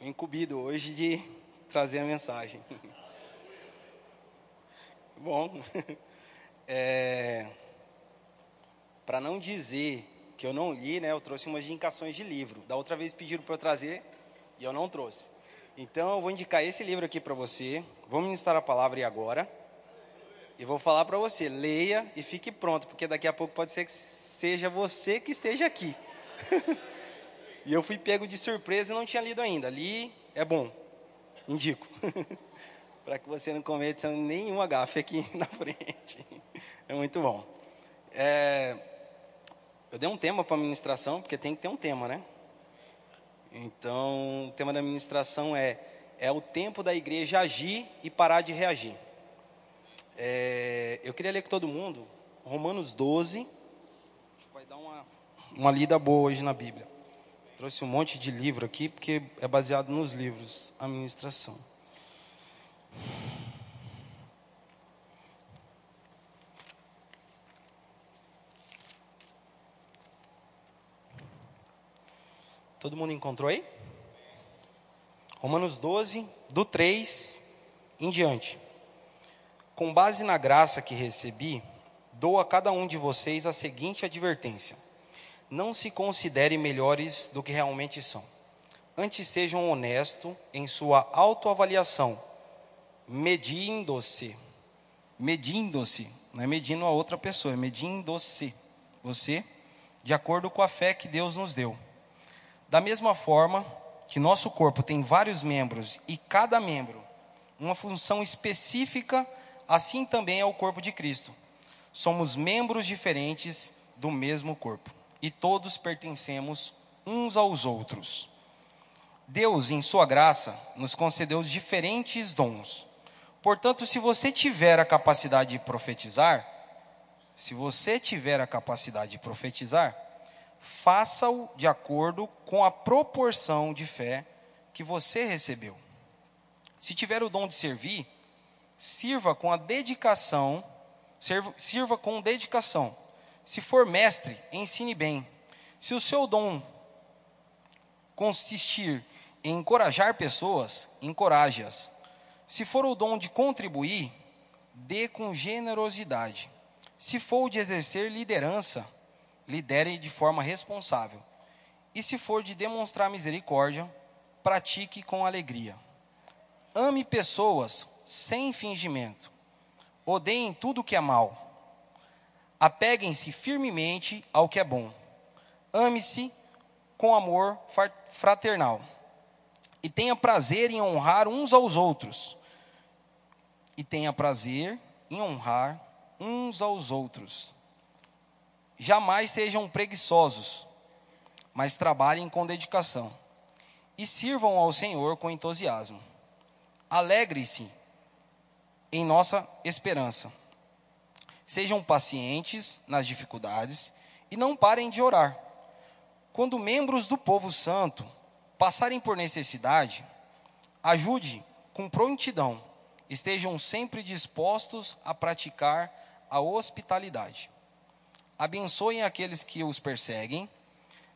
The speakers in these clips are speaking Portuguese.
Fui incumbido hoje de trazer a mensagem. Bom, é, para não dizer que eu não li, né, eu trouxe umas indicações de livro. Da outra vez pediram para eu trazer e eu não trouxe. Então eu vou indicar esse livro aqui para você. Vou ministrar a palavra agora. E vou falar para você, leia e fique pronto, porque daqui a pouco pode ser que seja você que esteja aqui. e eu fui pego de surpresa e não tinha lido ainda. Li, é bom. Indico. para que você não cometa nenhum gafe aqui na frente. É muito bom. É, eu dei um tema para a ministração, porque tem que ter um tema, né? Então, o tema da ministração é é o tempo da igreja agir e parar de reagir. É, eu queria ler com todo mundo Romanos 12. Vai dar uma, uma lida boa hoje na Bíblia. Trouxe um monte de livro aqui, porque é baseado nos livros, a ministração. Todo mundo encontrou aí? Romanos 12, do 3 em diante. Com base na graça que recebi, dou a cada um de vocês a seguinte advertência: não se considere melhores do que realmente são. Antes sejam honestos em sua autoavaliação, medindo-se. Medindo-se, não é medindo a outra pessoa, é medindo-se. Você, de acordo com a fé que Deus nos deu. Da mesma forma que nosso corpo tem vários membros e cada membro uma função específica assim também é o corpo de Cristo. Somos membros diferentes do mesmo corpo e todos pertencemos uns aos outros. Deus, em Sua graça, nos concedeu diferentes dons. Portanto, se você tiver a capacidade de profetizar, se você tiver a capacidade de profetizar, faça-o de acordo com a proporção de fé que você recebeu. Se tiver o dom de servir, sirva com a dedicação, sirva, sirva com dedicação. Se for mestre, ensine bem. Se o seu dom consistir em encorajar pessoas, encoraje-as. Se for o dom de contribuir, dê com generosidade. Se for de exercer liderança, lidere de forma responsável. E se for de demonstrar misericórdia, pratique com alegria. Ame pessoas sem fingimento. Odeiem tudo que é mal. Apeguem-se firmemente ao que é bom. Ame-se com amor fraternal. E tenha prazer em honrar uns aos outros. E tenha prazer em honrar uns aos outros. Jamais sejam preguiçosos, mas trabalhem com dedicação. E sirvam ao Senhor com entusiasmo Alegre-se em nossa esperança. Sejam pacientes nas dificuldades e não parem de orar. Quando membros do povo santo passarem por necessidade, ajude com prontidão. Estejam sempre dispostos a praticar a hospitalidade. Abençoem aqueles que os perseguem,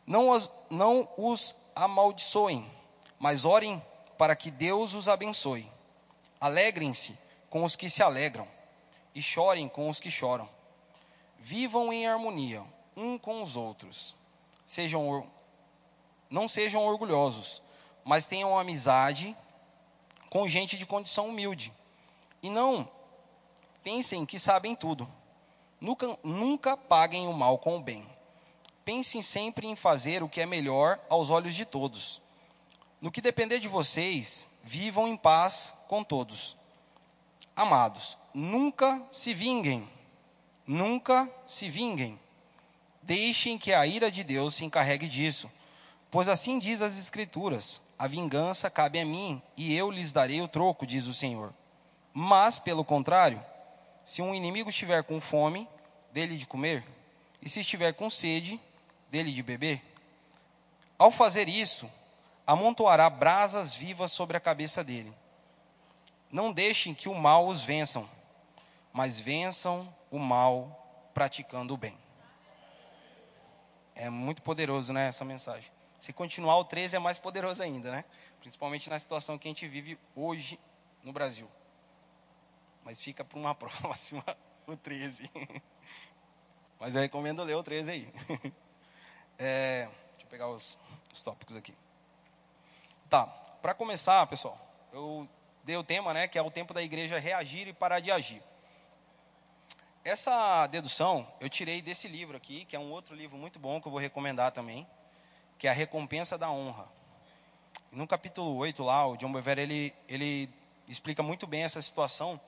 não os, não os amaldiçoem, mas orem para que Deus os abençoe. Alegrem-se com os que se alegram e chorem com os que choram. Vivam em harmonia um com os outros. Sejam não sejam orgulhosos, mas tenham amizade com gente de condição humilde. E não pensem que sabem tudo. Nunca, nunca paguem o mal com o bem. Pensem sempre em fazer o que é melhor aos olhos de todos. No que depender de vocês, vivam em paz com todos. Amados, nunca se vinguem, nunca se vinguem. Deixem que a ira de Deus se encarregue disso, pois assim diz as Escrituras: a vingança cabe a mim, e eu lhes darei o troco, diz o Senhor. Mas, pelo contrário, se um inimigo estiver com fome, dele de comer, e se estiver com sede, dele de beber. Ao fazer isso, amontoará brasas vivas sobre a cabeça dele. Não deixem que o mal os vençam, mas vençam o mal praticando o bem. É muito poderoso, né, essa mensagem. Se continuar, o 13 é mais poderoso ainda, né? Principalmente na situação que a gente vive hoje no Brasil. Mas fica para uma próxima, o 13. Mas eu recomendo ler o 13 aí. É, deixa eu pegar os, os tópicos aqui. Tá, para começar, pessoal, eu dei o tema, né, que é o tempo da igreja reagir e parar de agir. Essa dedução eu tirei desse livro aqui, que é um outro livro muito bom que eu vou recomendar também, que é a Recompensa da Honra. no capítulo 8 lá, o John Bevere, ele, ele explica muito bem essa situação,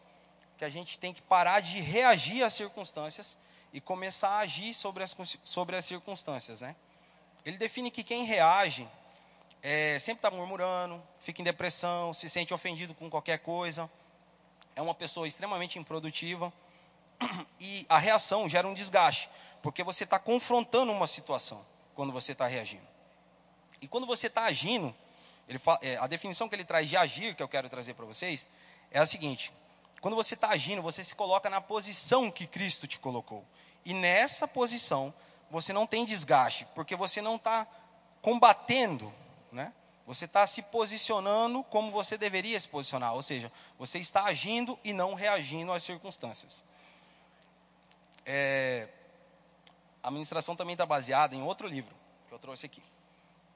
que a gente tem que parar de reagir às circunstâncias e começar a agir sobre as, sobre as circunstâncias. Né? Ele define que quem reage é, sempre está murmurando, fica em depressão, se sente ofendido com qualquer coisa, é uma pessoa extremamente improdutiva e a reação gera um desgaste, porque você está confrontando uma situação quando você está reagindo. E quando você está agindo, fala, é, a definição que ele traz de agir, que eu quero trazer para vocês, é a seguinte: quando você está agindo, você se coloca na posição que Cristo te colocou. E nessa posição, você não tem desgaste, porque você não está combatendo, né? Você está se posicionando como você deveria se posicionar, ou seja, você está agindo e não reagindo às circunstâncias. É, a ministração também está baseada em outro livro que eu trouxe aqui.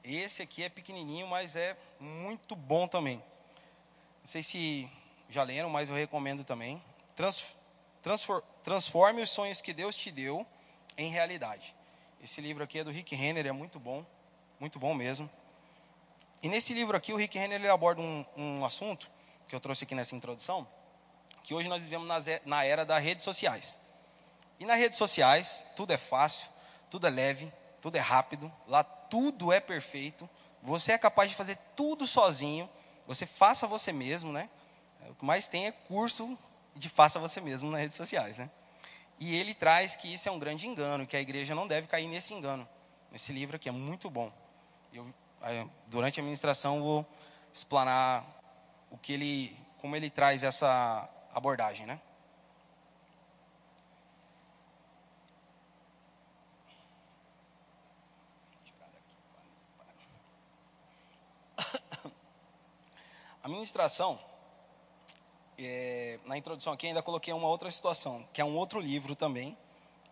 Esse aqui é pequenininho, mas é muito bom também. Não sei se já leram, mas eu recomendo também. Trans, transfor, transforme os sonhos que Deus te deu em realidade. Esse livro aqui é do Rick Renner, é muito bom, muito bom mesmo. E nesse livro aqui, o Rick Renner ele aborda um, um assunto que eu trouxe aqui nessa introdução, que hoje nós vivemos na era das redes sociais. E nas redes sociais, tudo é fácil, tudo é leve, tudo é rápido, lá tudo é perfeito. Você é capaz de fazer tudo sozinho. Você faça você mesmo, né? O que mais tem é curso de faça você mesmo nas redes sociais, né? E ele traz que isso é um grande engano, que a igreja não deve cair nesse engano. Esse livro aqui é muito bom. Eu, durante a ministração, vou explanar o que ele, como ele traz essa abordagem, né? A ministração, é, na introdução aqui, ainda coloquei uma outra situação, que é um outro livro também,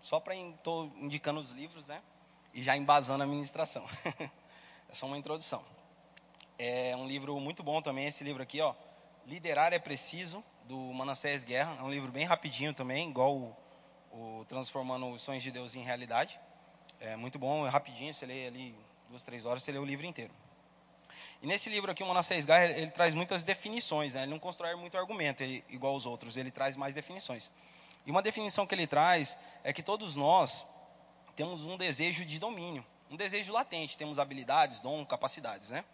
só para estou indicando os livros, né? E já embasando a ministração. é só uma introdução. É um livro muito bom também, esse livro aqui, ó. Liderar é Preciso, do Manassés Guerra. É um livro bem rapidinho também, igual o, o Transformando os Sonhos de Deus em Realidade. É muito bom, é rapidinho, você lê ali duas, três horas, você lê o livro inteiro. E nesse livro aqui, o Manassés Guerra, ele, traz muitas definições, né? ele não constrói muito argumento ele, igual os outros, ele traz mais definições. E uma definição que ele traz é que todos nós temos um desejo de domínio, um desejo latente, temos habilidades, dom, capacidades, né?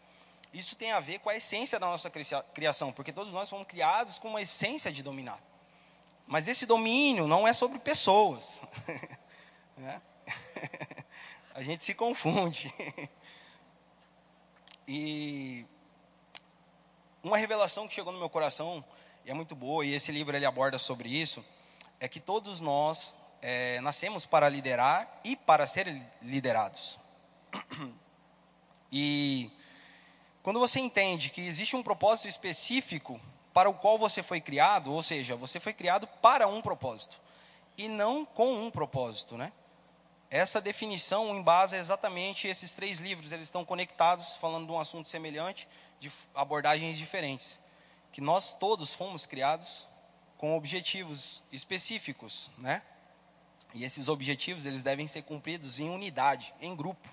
Isso tem a ver com a essência da nossa criação, porque todos nós fomos criados com uma essência de dominar. Mas esse domínio não é sobre pessoas. né? a gente se confunde. E uma revelação que chegou no meu coração, e é muito boa, e esse livro ele aborda sobre isso, é que todos nós é, nascemos para liderar e para ser liderados. E quando você entende que existe um propósito específico para o qual você foi criado, ou seja, você foi criado para um propósito e não com um propósito, né? Essa definição embasa exatamente esses três livros, eles estão conectados, falando de um assunto semelhante, de abordagens diferentes. Que nós todos fomos criados com objetivos específicos, né? E esses objetivos, eles devem ser cumpridos em unidade, em grupo.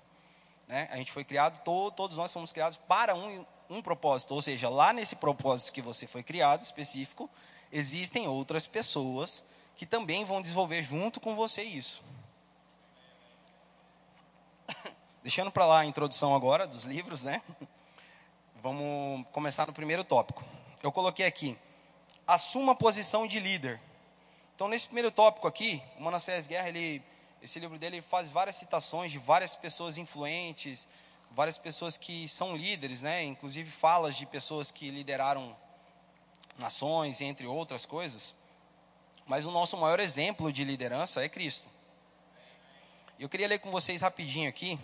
Né? A gente foi criado, to, todos nós fomos criados para um, um propósito. Ou seja, lá nesse propósito que você foi criado, específico, existem outras pessoas que também vão desenvolver junto com você isso. Deixando para lá a introdução agora dos livros, né? Vamos começar no primeiro tópico. Eu coloquei aqui: assuma a posição de líder. Então, nesse primeiro tópico aqui, o Manassés Guerra, ele, esse livro dele faz várias citações de várias pessoas influentes, várias pessoas que são líderes, né? Inclusive falas de pessoas que lideraram nações, entre outras coisas. Mas o nosso maior exemplo de liderança é Cristo. Eu queria ler com vocês rapidinho aqui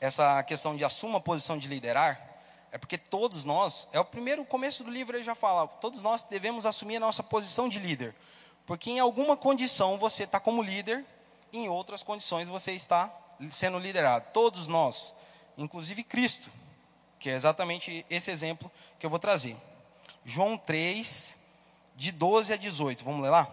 essa questão de assuma a posição de liderar, é porque todos nós, é o primeiro começo do livro ele já fala, todos nós devemos assumir a nossa posição de líder. Porque em alguma condição você está como líder, em outras condições você está sendo liderado. Todos nós, inclusive Cristo, que é exatamente esse exemplo que eu vou trazer. João 3, de 12 a 18. Vamos ler lá?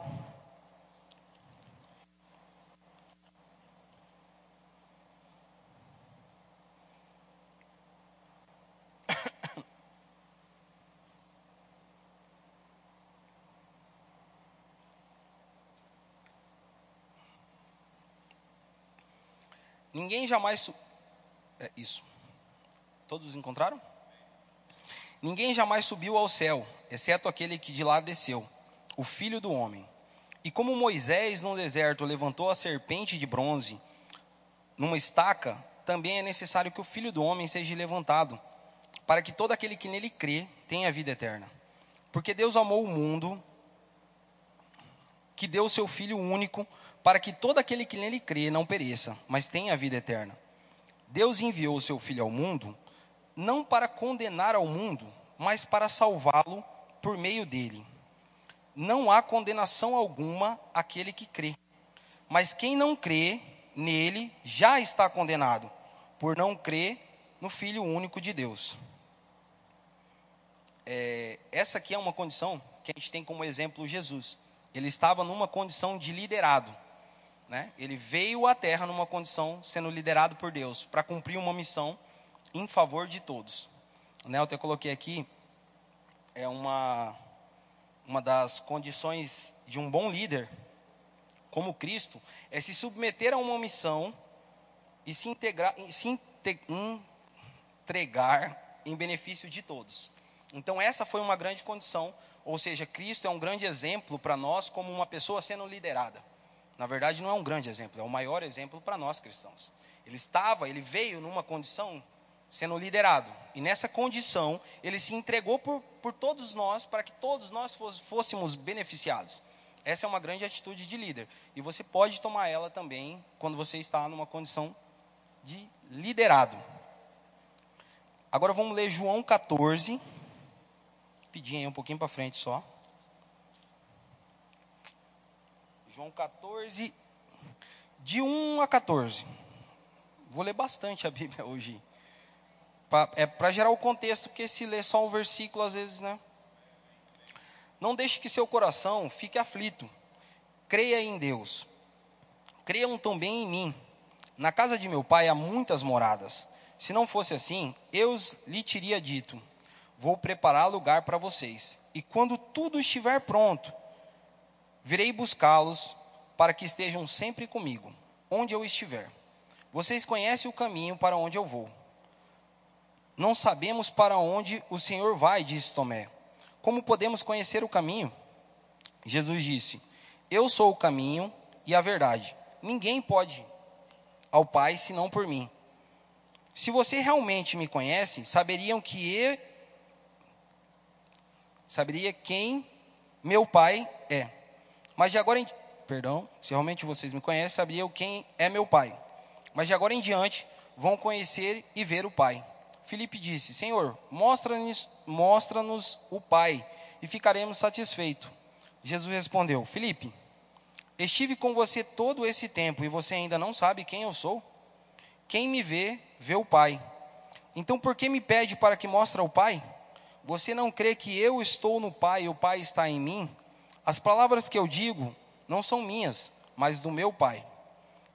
Ninguém jamais. É isso. Todos encontraram? Ninguém jamais subiu ao céu, exceto aquele que de lá desceu, o filho do homem. E como Moisés no deserto levantou a serpente de bronze numa estaca, também é necessário que o filho do homem seja levantado, para que todo aquele que nele crê tenha vida eterna. Porque Deus amou o mundo, que deu o seu filho único para que todo aquele que nele crê não pereça, mas tenha a vida eterna. Deus enviou o seu Filho ao mundo, não para condenar ao mundo, mas para salvá-lo por meio dele. Não há condenação alguma àquele que crê, mas quem não crê nele já está condenado, por não crer no Filho único de Deus. É, essa aqui é uma condição que a gente tem como exemplo Jesus. Ele estava numa condição de liderado né? Ele veio à Terra numa condição sendo liderado por Deus para cumprir uma missão em favor de todos. Né? Eu até coloquei aqui é uma uma das condições de um bom líder, como Cristo, é se submeter a uma missão e se, integrar, se entregar em benefício de todos. Então, essa foi uma grande condição, ou seja, Cristo é um grande exemplo para nós como uma pessoa sendo liderada. Na verdade, não é um grande exemplo, é o maior exemplo para nós cristãos. Ele estava, ele veio numa condição sendo liderado. E nessa condição, ele se entregou por, por todos nós, para que todos nós fôssemos beneficiados. Essa é uma grande atitude de líder. E você pode tomar ela também quando você está numa condição de liderado. Agora vamos ler João 14. Pedir aí um pouquinho para frente só. João 14, de 1 a 14. Vou ler bastante a Bíblia hoje. Pra, é para gerar o contexto, porque se ler só um versículo, às vezes, né? Não deixe que seu coração fique aflito. Creia em Deus. Creiam também em mim. Na casa de meu pai há muitas moradas. Se não fosse assim, eu lhe teria dito: Vou preparar lugar para vocês. E quando tudo estiver pronto, Virei buscá-los para que estejam sempre comigo, onde eu estiver. Vocês conhecem o caminho para onde eu vou. Não sabemos para onde o Senhor vai, disse Tomé. Como podemos conhecer o caminho? Jesus disse: Eu sou o caminho e a verdade. Ninguém pode ao Pai senão por mim. Se você realmente me conhece, saberiam que eu saberia quem meu Pai é mas de agora em perdão, se realmente vocês me conhecem, saberiam quem é meu pai. Mas de agora em diante vão conhecer e ver o pai. Filipe disse: Senhor, mostra-nos mostra o pai e ficaremos satisfeitos. Jesus respondeu: Filipe, estive com você todo esse tempo e você ainda não sabe quem eu sou? Quem me vê, vê o pai. Então por que me pede para que mostre o pai? Você não crê que eu estou no pai e o pai está em mim? As palavras que eu digo não são minhas, mas do meu Pai,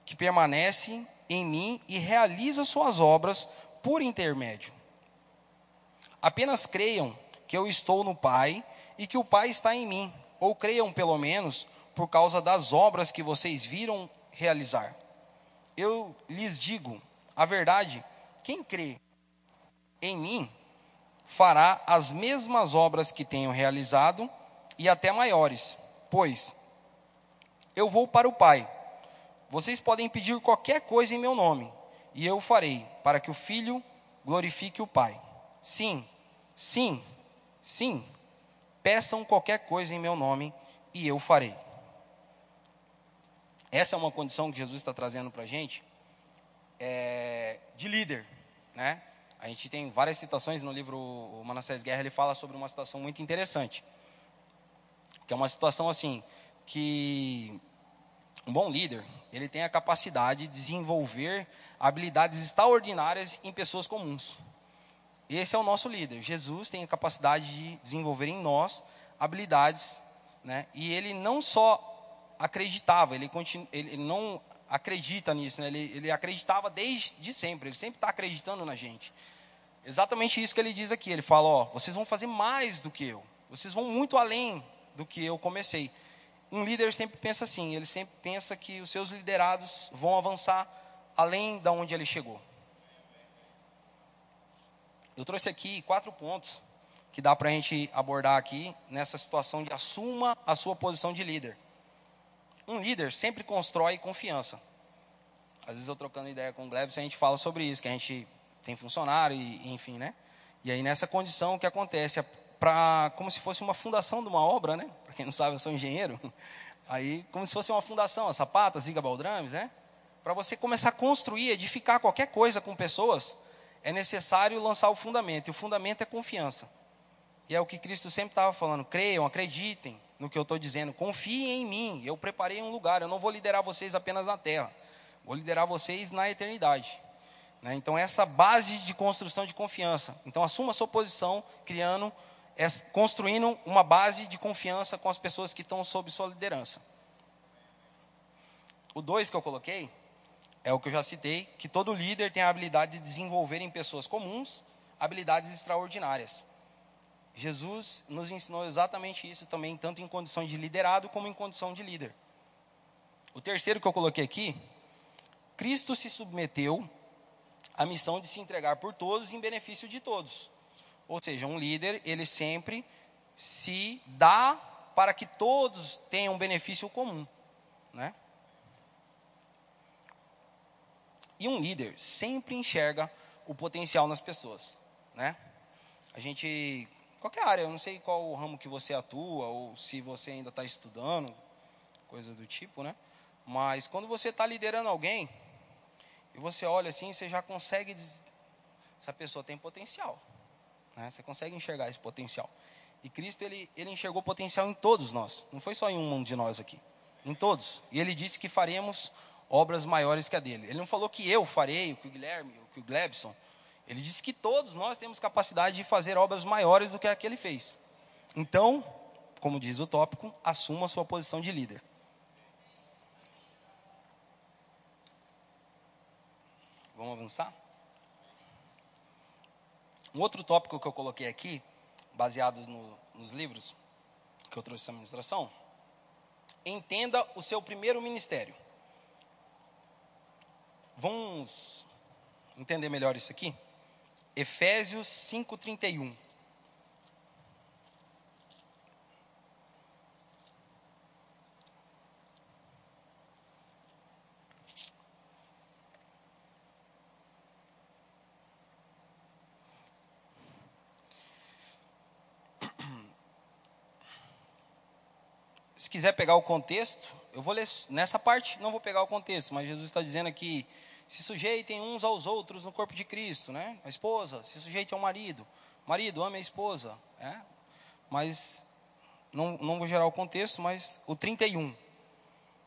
que permanece em mim e realiza suas obras por intermédio. Apenas creiam que eu estou no Pai e que o Pai está em mim, ou creiam pelo menos por causa das obras que vocês viram realizar. Eu lhes digo a verdade: quem crê em mim fará as mesmas obras que tenho realizado e até maiores, pois eu vou para o Pai. Vocês podem pedir qualquer coisa em meu nome, e eu farei, para que o Filho glorifique o Pai. Sim, sim, sim. Peçam qualquer coisa em meu nome, e eu farei. Essa é uma condição que Jesus está trazendo para a gente. é, de líder, né? A gente tem várias citações no livro o Manassés Guerra, ele fala sobre uma situação muito interessante, que é uma situação assim que um bom líder ele tem a capacidade de desenvolver habilidades extraordinárias em pessoas comuns. Esse é o nosso líder. Jesus tem a capacidade de desenvolver em nós habilidades, né? E ele não só acreditava, ele, continu, ele, não acredita nisso, né? ele, ele acreditava desde sempre, ele sempre está acreditando na gente. Exatamente isso que ele diz aqui. Ele fala: Ó, vocês vão fazer mais do que eu, vocês vão muito além do que eu comecei. Um líder sempre pensa assim, ele sempre pensa que os seus liderados vão avançar além da onde ele chegou. Eu trouxe aqui quatro pontos que dá para a gente abordar aqui nessa situação de assuma a sua posição de líder. Um líder sempre constrói confiança. Às vezes eu trocando ideia com o Glebs, a gente fala sobre isso, que a gente tem funcionário, e, enfim, né? E aí nessa condição o que acontece para como se fosse uma fundação de uma obra, né? Para quem não sabe, eu sou engenheiro. Aí como se fosse uma fundação, a Sapata, Ziga Baldrames, né? Para você começar a construir, edificar qualquer coisa com pessoas, é necessário lançar o fundamento. E o fundamento é confiança. E é o que Cristo sempre estava falando: creiam, acreditem no que eu estou dizendo, confiem em mim. Eu preparei um lugar. Eu não vou liderar vocês apenas na terra, vou liderar vocês na eternidade. Né? Então, essa base de construção de confiança. Então, assuma a sua posição, criando, construindo uma base de confiança com as pessoas que estão sob sua liderança. O dois que eu coloquei é o que eu já citei, que todo líder tem a habilidade de desenvolver em pessoas comuns habilidades extraordinárias. Jesus nos ensinou exatamente isso também, tanto em condição de liderado como em condição de líder. O terceiro que eu coloquei aqui, Cristo se submeteu à missão de se entregar por todos em benefício de todos. Ou seja, um líder, ele sempre se dá para que todos tenham benefício comum, né? E um líder sempre enxerga o potencial nas pessoas, né? A gente, qualquer área, eu não sei qual o ramo que você atua ou se você ainda está estudando, coisa do tipo, né? Mas quando você está liderando alguém e você olha assim, você já consegue dizer, essa pessoa tem potencial, né? Você consegue enxergar esse potencial. E Cristo ele, ele enxergou potencial em todos nós, não foi só em um de nós aqui, em todos. E ele disse que faremos obras maiores que a dele. Ele não falou que eu farei, o que o Guilherme, o que o Glebson. Ele disse que todos nós temos capacidade de fazer obras maiores do que a que ele fez. Então, como diz o tópico, assuma a sua posição de líder. Vamos avançar? Um outro tópico que eu coloquei aqui, baseado no, nos livros que eu trouxe essa ministração, entenda o seu primeiro ministério. Vamos entender melhor isso aqui? Efésios 5:31. Quiser pegar o contexto, eu vou ler nessa parte, não vou pegar o contexto, mas Jesus está dizendo aqui se sujeitem uns aos outros no corpo de Cristo, né? A esposa se sujeite ao marido, marido ame a esposa, né? Mas não, não vou gerar o contexto, mas o 31.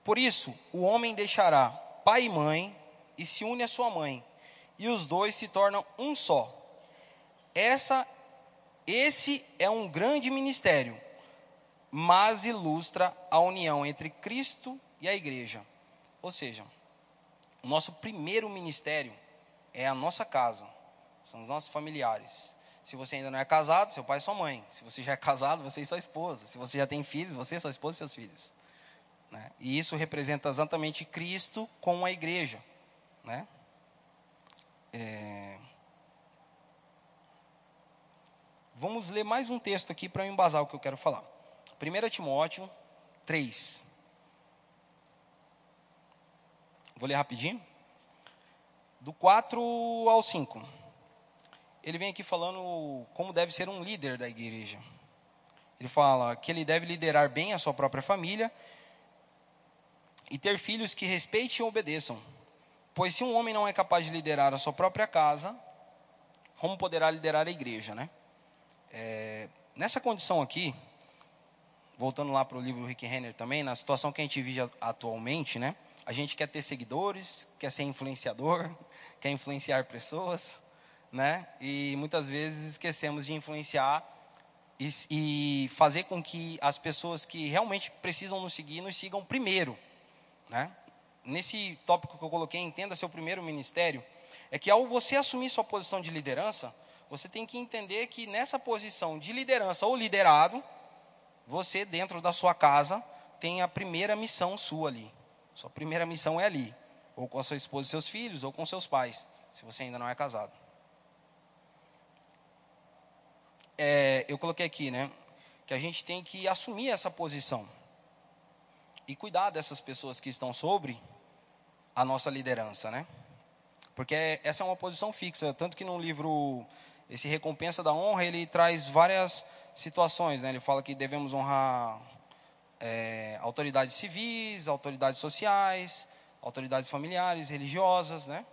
Por isso, o homem deixará pai e mãe e se une à sua mãe, e os dois se tornam um só. Essa, esse é um grande ministério, mas ilustra a união entre Cristo e a igreja. Ou seja, o nosso primeiro ministério é a nossa casa, são os nossos familiares. Se você ainda não é casado, seu pai e sua mãe. Se você já é casado, você e sua esposa. Se você já tem filhos, você, sua esposa e seus filhos. Né? E isso representa exatamente Cristo com a igreja. Né? É... Vamos ler mais um texto aqui para embasar o que eu quero falar. 1 Timóteo 3. Vou ler rapidinho. Do 4 ao 5. Ele vem aqui falando como deve ser um líder da igreja. Ele fala que ele deve liderar bem a sua própria família e ter filhos que respeitem e obedeçam. Pois se um homem não é capaz de liderar a sua própria casa, como poderá liderar a igreja, né? É, nessa condição aqui, voltando lá para o livro do Rick Renner também, na situação que a gente vive atualmente, né? A gente quer ter seguidores, quer ser influenciador, quer influenciar pessoas, né? E muitas vezes esquecemos de influenciar e, e fazer com que as pessoas que realmente precisam nos seguir nos sigam primeiro, né? Nesse tópico que eu coloquei, entenda seu primeiro ministério, é que ao você assumir sua posição de liderança, você tem que entender que nessa posição de liderança ou liderado, você dentro da sua casa tem a primeira missão sua ali. Sua primeira missão é ali, ou com a sua esposa e seus filhos, ou com seus pais, se você ainda não é casado. É, eu coloquei aqui, né, que a gente tem que assumir essa posição e cuidar dessas pessoas que estão sobre a nossa liderança, né? Porque essa é uma posição fixa, tanto que no livro esse recompensa da honra ele traz várias situações, né? Ele fala que devemos honrar é, autoridades civis, autoridades sociais, autoridades familiares, religiosas, né?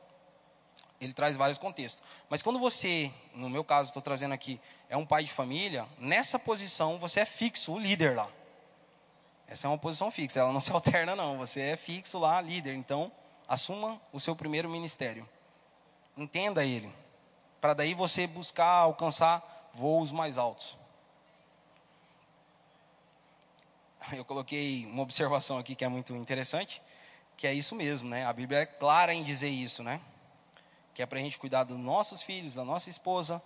Ele traz vários contextos. Mas quando você, no meu caso, estou trazendo aqui, é um pai de família, nessa posição você é fixo, o líder lá. Essa é uma posição fixa, ela não se alterna não. Você é fixo lá, líder. Então, assuma o seu primeiro ministério. Entenda ele, para daí você buscar alcançar voos mais altos. eu coloquei uma observação aqui que é muito interessante, que é isso mesmo, né? A Bíblia é clara em dizer isso, né? Que é para a gente cuidar dos nossos filhos, da nossa esposa.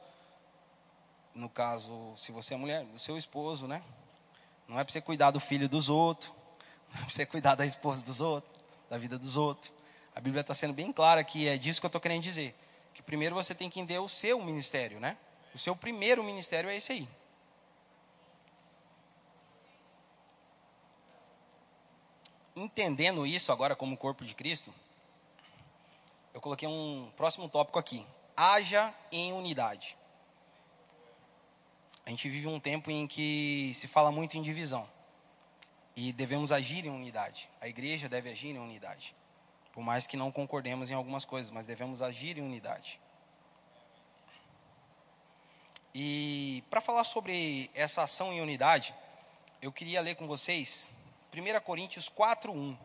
No caso, se você é mulher, do seu esposo, né? Não é para você cuidar do filho dos outros, não é para você cuidar da esposa dos outros, da vida dos outros. A Bíblia está sendo bem clara que é disso que eu estou querendo dizer. Que primeiro você tem que entender o seu ministério, né? O seu primeiro ministério é esse aí. entendendo isso agora como corpo de Cristo, eu coloquei um próximo tópico aqui. Haja em unidade. A gente vive um tempo em que se fala muito em divisão. E devemos agir em unidade. A igreja deve agir em unidade. Por mais que não concordemos em algumas coisas, mas devemos agir em unidade. E para falar sobre essa ação em unidade, eu queria ler com vocês 1 Coríntios 4, 1.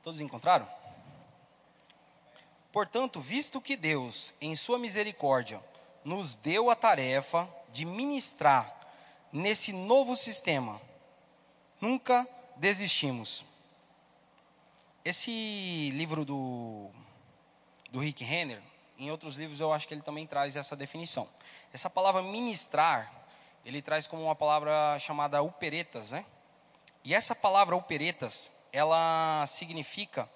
Todos encontraram? Portanto, visto que Deus, em Sua misericórdia, nos deu a tarefa de ministrar nesse novo sistema, nunca desistimos. Esse livro do do Rick Renner, em outros livros eu acho que ele também traz essa definição. Essa palavra ministrar, ele traz como uma palavra chamada uperetas, né? E essa palavra uperetas, ela significa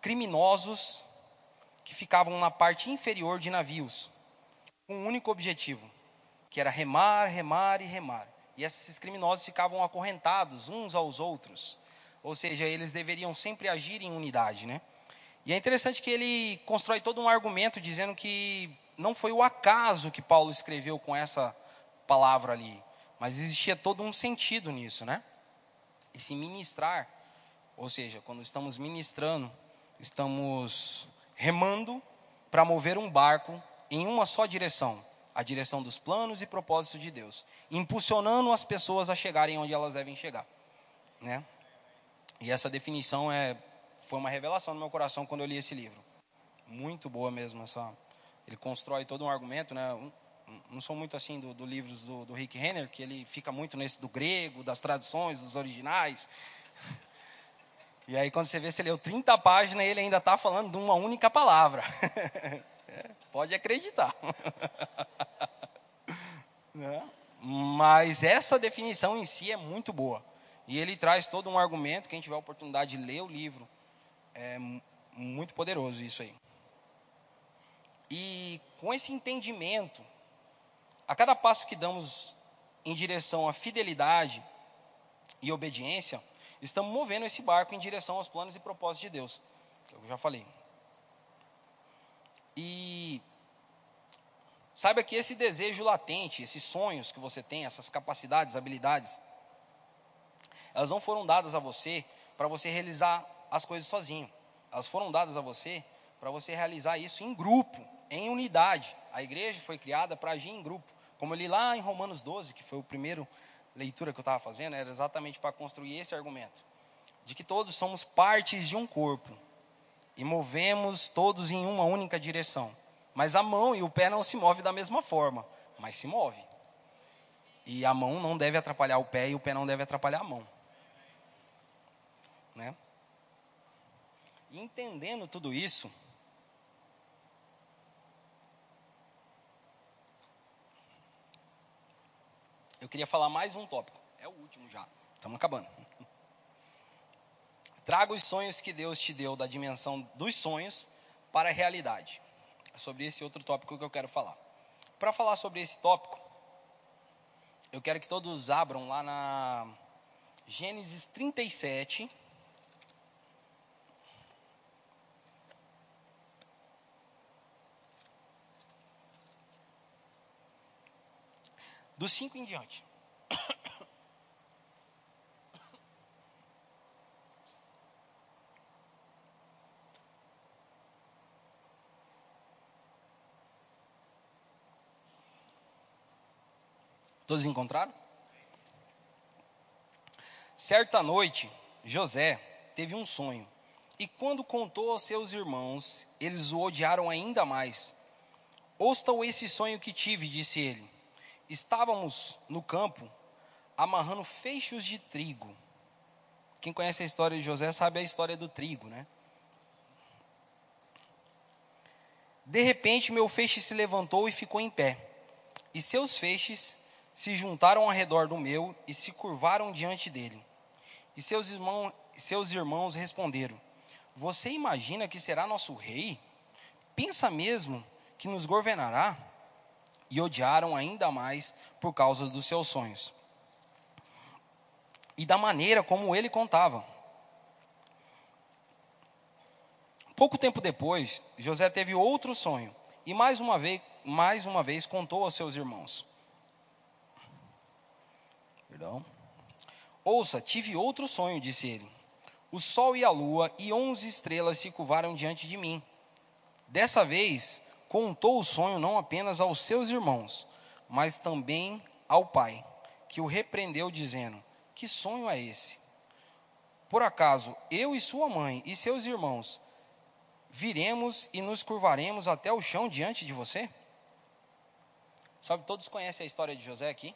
criminosos que ficavam na parte inferior de navios, com um único objetivo, que era remar, remar e remar. E esses criminosos ficavam acorrentados uns aos outros. Ou seja, eles deveriam sempre agir em unidade, né? E é interessante que ele constrói todo um argumento dizendo que não foi o acaso que Paulo escreveu com essa palavra ali, mas existia todo um sentido nisso, né? E se ministrar, ou seja, quando estamos ministrando, estamos remando para mover um barco em uma só direção, a direção dos planos e propósitos de Deus, impulsionando as pessoas a chegarem onde elas devem chegar, né? E essa definição é foi uma revelação no meu coração quando eu li esse livro. Muito boa mesmo essa. Ele constrói todo um argumento, né? não sou muito assim do, do livros do, do, Rick Renner, que ele fica muito nesse do grego, das traduções, dos originais. E aí quando você vê, você leu 30 páginas, ele ainda está falando de uma única palavra. Pode acreditar. Né? Mas essa definição em si é muito boa. E ele traz todo um argumento, quem tiver a oportunidade de ler o livro, é muito poderoso isso aí. E com esse entendimento, a cada passo que damos em direção à fidelidade e obediência, estamos movendo esse barco em direção aos planos e propósitos de Deus. Eu já falei. E Saiba que esse desejo latente, esses sonhos que você tem, essas capacidades, habilidades, elas não foram dadas a você para você realizar as coisas sozinho. Elas foram dadas a você para você realizar isso em grupo, em unidade. A igreja foi criada para agir em grupo. Como eu li lá em Romanos 12, que foi a primeira leitura que eu estava fazendo, era exatamente para construir esse argumento. De que todos somos partes de um corpo e movemos todos em uma única direção. Mas a mão e o pé não se movem da mesma forma, mas se move. E a mão não deve atrapalhar o pé e o pé não deve atrapalhar a mão. Né? entendendo tudo isso, eu queria falar mais um tópico. É o último já. Estamos acabando. Traga os sonhos que Deus te deu da dimensão dos sonhos para a realidade. É sobre esse outro tópico que eu quero falar. Para falar sobre esse tópico, eu quero que todos abram lá na Gênesis 37. Dos 5 em diante. Todos encontraram? Certa noite, José teve um sonho, e quando contou aos seus irmãos, eles o odiaram ainda mais. Ouçam esse sonho que tive, disse ele. Estávamos no campo amarrando feixes de trigo. Quem conhece a história de José sabe a história do trigo, né? De repente, meu feixe se levantou e ficou em pé, e seus feixes se juntaram ao redor do meu e se curvaram diante dele. E seus irmãos, seus irmãos responderam: Você imagina que será nosso rei? Pensa mesmo que nos governará? E odiaram ainda mais por causa dos seus sonhos e da maneira como ele contava. Pouco tempo depois, José teve outro sonho e mais uma vez, mais uma vez contou aos seus irmãos. Perdão. Ouça, tive outro sonho, disse ele. O sol e a lua e onze estrelas se curvaram diante de mim. Dessa vez, contou o sonho não apenas aos seus irmãos, mas também ao pai, que o repreendeu, dizendo: Que sonho é esse? Por acaso eu e sua mãe e seus irmãos viremos e nos curvaremos até o chão diante de você? Sabe, todos conhecem a história de José aqui?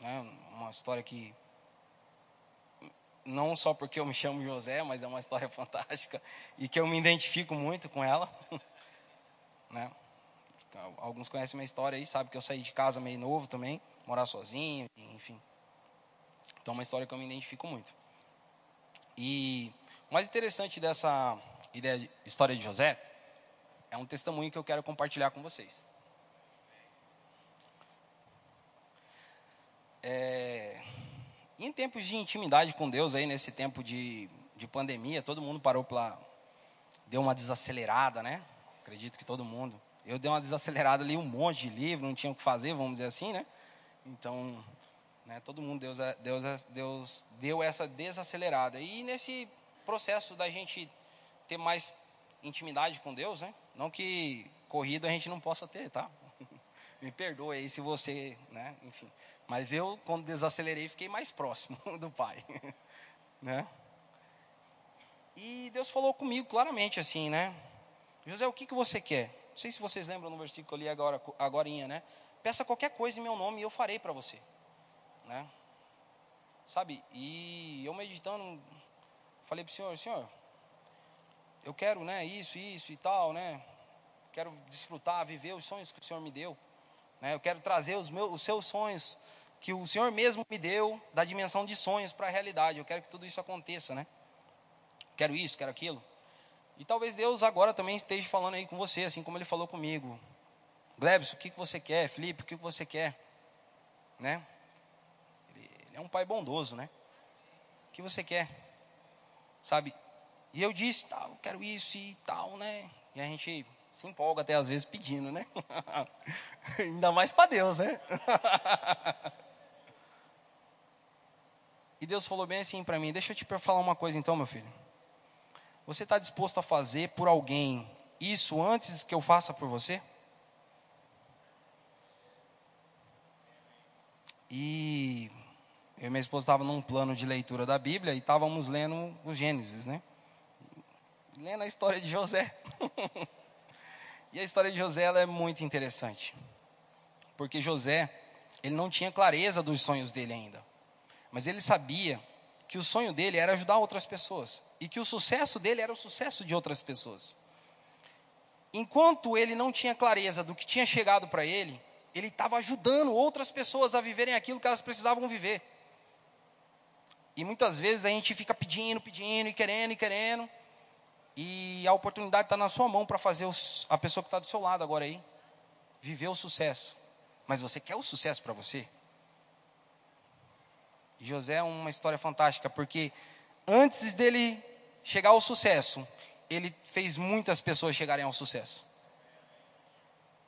Né? Uma história que não só porque eu me chamo José, mas é uma história fantástica e que eu me identifico muito com ela. né? Alguns conhecem minha história aí, sabe que eu saí de casa meio novo também, morar sozinho, enfim. Então é uma história que eu me identifico muito. E o mais interessante dessa ideia, história de José é um testemunho que eu quero compartilhar com vocês. É, em tempos de intimidade com Deus, aí nesse tempo de, de pandemia, todo mundo parou para. deu uma desacelerada, né? Acredito que todo mundo. Eu dei uma desacelerada ali, um monte de livro, não tinha o que fazer, vamos dizer assim, né? Então, né, todo mundo, Deus, Deus, Deus deu essa desacelerada. E nesse processo da gente ter mais intimidade com Deus, né? Não que corrida a gente não possa ter, tá? Me perdoe aí se você, né? Enfim. Mas eu, quando desacelerei, fiquei mais próximo do Pai. né? E Deus falou comigo claramente assim, né? José, o que, que você quer? Não sei se vocês lembram no versículo que eu li agora, agorinha, né? Peça qualquer coisa em meu nome e eu farei para você. Né? Sabe? E eu meditando, falei para o Senhor, Senhor, eu quero, né, isso, isso e tal, né? Quero desfrutar, viver os sonhos que o Senhor me deu. Né? Eu quero trazer os, meus, os seus sonhos que o Senhor mesmo me deu da dimensão de sonhos para a realidade. Eu quero que tudo isso aconteça, né? Quero isso, quero aquilo. E talvez Deus agora também esteja falando aí com você, assim como Ele falou comigo. Glebson, o que, que você quer? Felipe, o que, que você quer? Né? Ele, é um pai bondoso, né? O que você quer? Sabe? E eu disse, tal, quero isso e tal, né? E a gente se empolga até às vezes pedindo, né? Ainda mais para Deus, né? e Deus falou bem assim para mim: Deixa eu te falar uma coisa então, meu filho. Você está disposto a fazer por alguém isso antes que eu faça por você? E eu e minha esposa estavam num plano de leitura da Bíblia e estávamos lendo o Gênesis, né? Lendo a história de José. e a história de José é muito interessante. Porque José, ele não tinha clareza dos sonhos dele ainda. Mas ele sabia que o sonho dele era ajudar outras pessoas. E que o sucesso dele era o sucesso de outras pessoas. Enquanto ele não tinha clareza do que tinha chegado para ele, ele estava ajudando outras pessoas a viverem aquilo que elas precisavam viver. E muitas vezes a gente fica pedindo, pedindo e querendo e querendo. E a oportunidade está na sua mão para fazer os, a pessoa que está do seu lado agora aí viver o sucesso. Mas você quer o sucesso para você? José é uma história fantástica, porque antes dele chegar ao sucesso, ele fez muitas pessoas chegarem ao sucesso.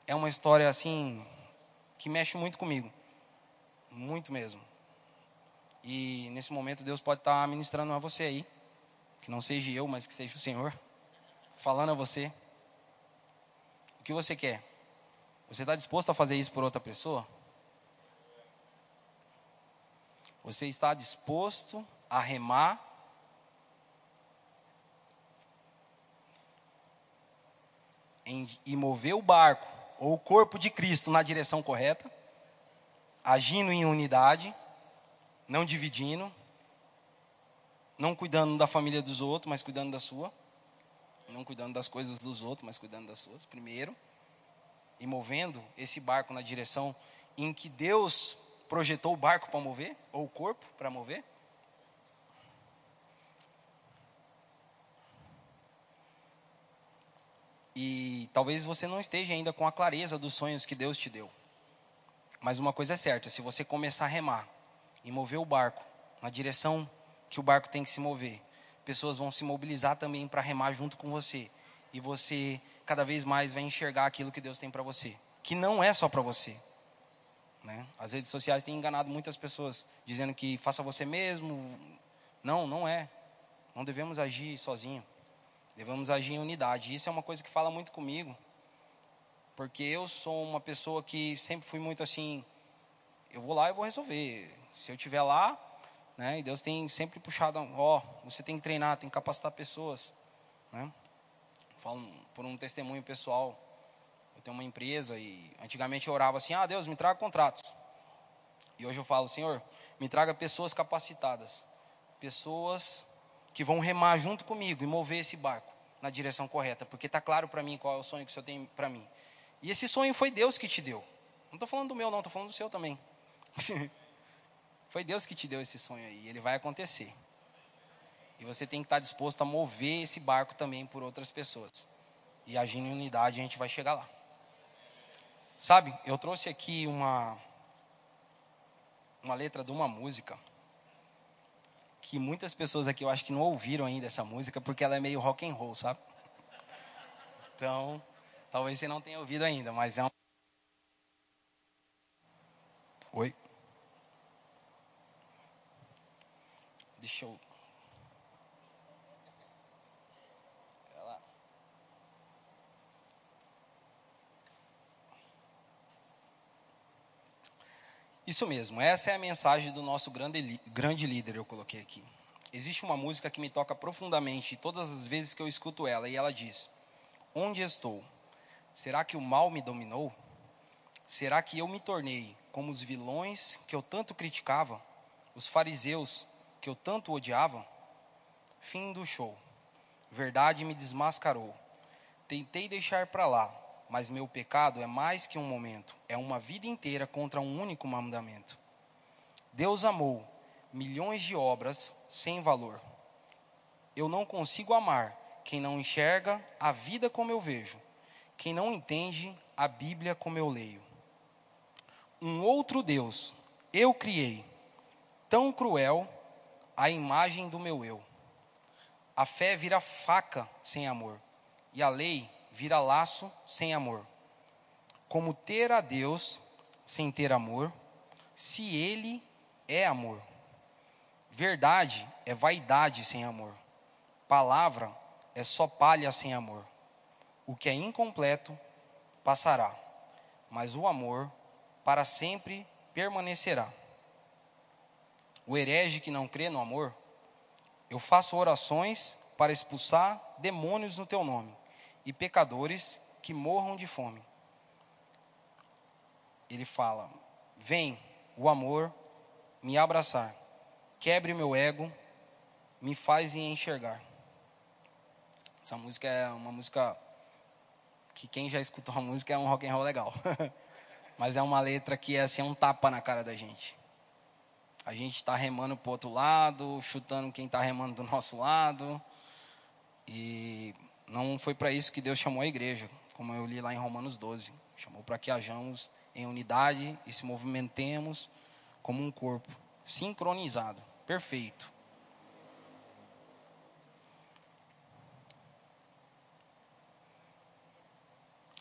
É uma história assim que mexe muito comigo. Muito mesmo. E nesse momento Deus pode estar ministrando a você aí. Que não seja eu, mas que seja o Senhor. Falando a você. O que você quer? Você está disposto a fazer isso por outra pessoa? Você está disposto a remar? Em, e mover o barco ou o corpo de Cristo na direção correta, agindo em unidade, não dividindo, não cuidando da família dos outros, mas cuidando da sua, não cuidando das coisas dos outros, mas cuidando das suas, primeiro, e movendo esse barco na direção em que Deus projetou o barco para mover, ou o corpo para mover. E talvez você não esteja ainda com a clareza dos sonhos que Deus te deu. Mas uma coisa é certa: se você começar a remar e mover o barco na direção que o barco tem que se mover, pessoas vão se mobilizar também para remar junto com você. E você cada vez mais vai enxergar aquilo que Deus tem para você, que não é só para você. Né? As redes sociais têm enganado muitas pessoas, dizendo que faça você mesmo. Não, não é. Não devemos agir sozinho. Devemos agir em unidade. Isso é uma coisa que fala muito comigo. Porque eu sou uma pessoa que sempre fui muito assim, eu vou lá e vou resolver. Se eu estiver lá, né, e Deus tem sempre puxado, ó, você tem que treinar, tem que capacitar pessoas, né? Falo por um testemunho pessoal. Eu tenho uma empresa e antigamente eu orava assim: "Ah, Deus, me traga contratos". E hoje eu falo: "Senhor, me traga pessoas capacitadas, pessoas que vão remar junto comigo e mover esse barco na direção correta, porque está claro para mim qual é o sonho que o Senhor tem para mim. E esse sonho foi Deus que te deu. Não estou falando do meu, não, estou falando do seu também. foi Deus que te deu esse sonho aí, ele vai acontecer. E você tem que estar disposto a mover esse barco também por outras pessoas. E agindo em unidade, a gente vai chegar lá. Sabe, eu trouxe aqui uma, uma letra de uma música que muitas pessoas aqui eu acho que não ouviram ainda essa música porque ela é meio rock and roll, sabe? Então, talvez você não tenha ouvido ainda, mas é um Oi. Deixa eu Isso mesmo, essa é a mensagem do nosso grande, grande líder, eu coloquei aqui. Existe uma música que me toca profundamente todas as vezes que eu escuto ela, e ela diz: Onde estou? Será que o mal me dominou? Será que eu me tornei como os vilões que eu tanto criticava, os fariseus que eu tanto odiava? Fim do show. Verdade me desmascarou. Tentei deixar para lá, mas meu pecado é mais que um momento, é uma vida inteira contra um único mandamento. Deus amou milhões de obras sem valor. Eu não consigo amar quem não enxerga a vida como eu vejo, quem não entende a Bíblia como eu leio. Um outro Deus eu criei, tão cruel a imagem do meu eu. A fé vira faca sem amor, e a lei vira laço sem amor. Como ter a Deus sem ter amor, se Ele é amor. Verdade é vaidade sem amor. Palavra é só palha sem amor. O que é incompleto passará, mas o amor para sempre permanecerá. O herege que não crê no amor, eu faço orações para expulsar demônios no teu nome e pecadores que morram de fome. Ele fala: Vem, o amor, me abraçar, quebre meu ego, me faz enxergar. Essa música é uma música que quem já escutou a música é um rock and roll legal. Mas é uma letra que é assim, é um tapa na cara da gente. A gente está remando para o outro lado, chutando quem está remando do nosso lado. E não foi para isso que Deus chamou a igreja, como eu li lá em Romanos 12. Chamou para que hajamos em unidade e se movimentemos como um corpo, sincronizado, perfeito.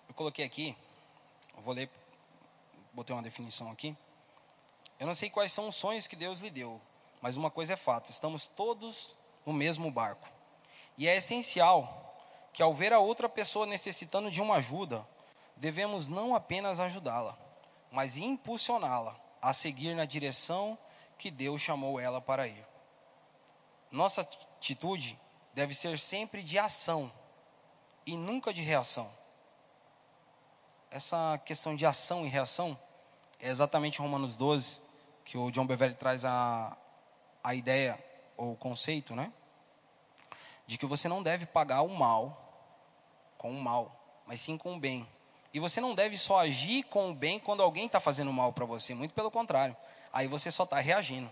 Eu coloquei aqui, eu vou ler, botei uma definição aqui. Eu não sei quais são os sonhos que Deus lhe deu, mas uma coisa é fato: estamos todos no mesmo barco. E é essencial que, ao ver a outra pessoa necessitando de uma ajuda, devemos não apenas ajudá-la, mas impulsioná-la a seguir na direção que Deus chamou ela para ir. Nossa atitude deve ser sempre de ação e nunca de reação. Essa questão de ação e reação é exatamente Romanos 12, que o John Beverly traz a, a ideia ou o conceito, né? De que você não deve pagar o mal com o mal, mas sim com o bem. E você não deve só agir com o bem quando alguém está fazendo mal para você, muito pelo contrário. Aí você só está reagindo.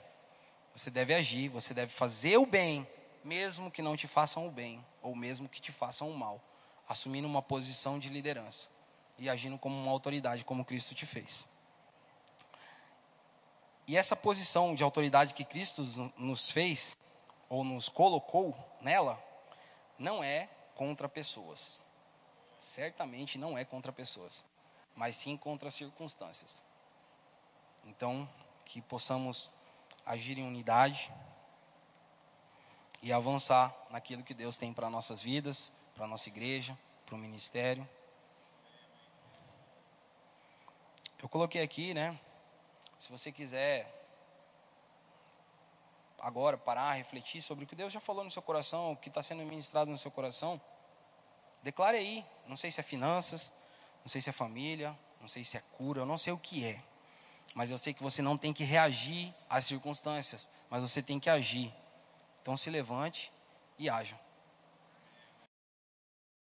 Você deve agir, você deve fazer o bem, mesmo que não te façam o bem, ou mesmo que te façam o mal, assumindo uma posição de liderança e agindo como uma autoridade, como Cristo te fez. E essa posição de autoridade que Cristo nos fez, ou nos colocou nela, não é contra pessoas certamente não é contra pessoas, mas sim contra circunstâncias. Então, que possamos agir em unidade e avançar naquilo que Deus tem para nossas vidas, para nossa igreja, para o ministério. Eu coloquei aqui, né? Se você quiser agora parar, refletir sobre o que Deus já falou no seu coração, o que está sendo ministrado no seu coração. Declare aí. Não sei se é finanças, não sei se é família, não sei se é cura, eu não sei o que é. Mas eu sei que você não tem que reagir às circunstâncias, mas você tem que agir. Então se levante e haja.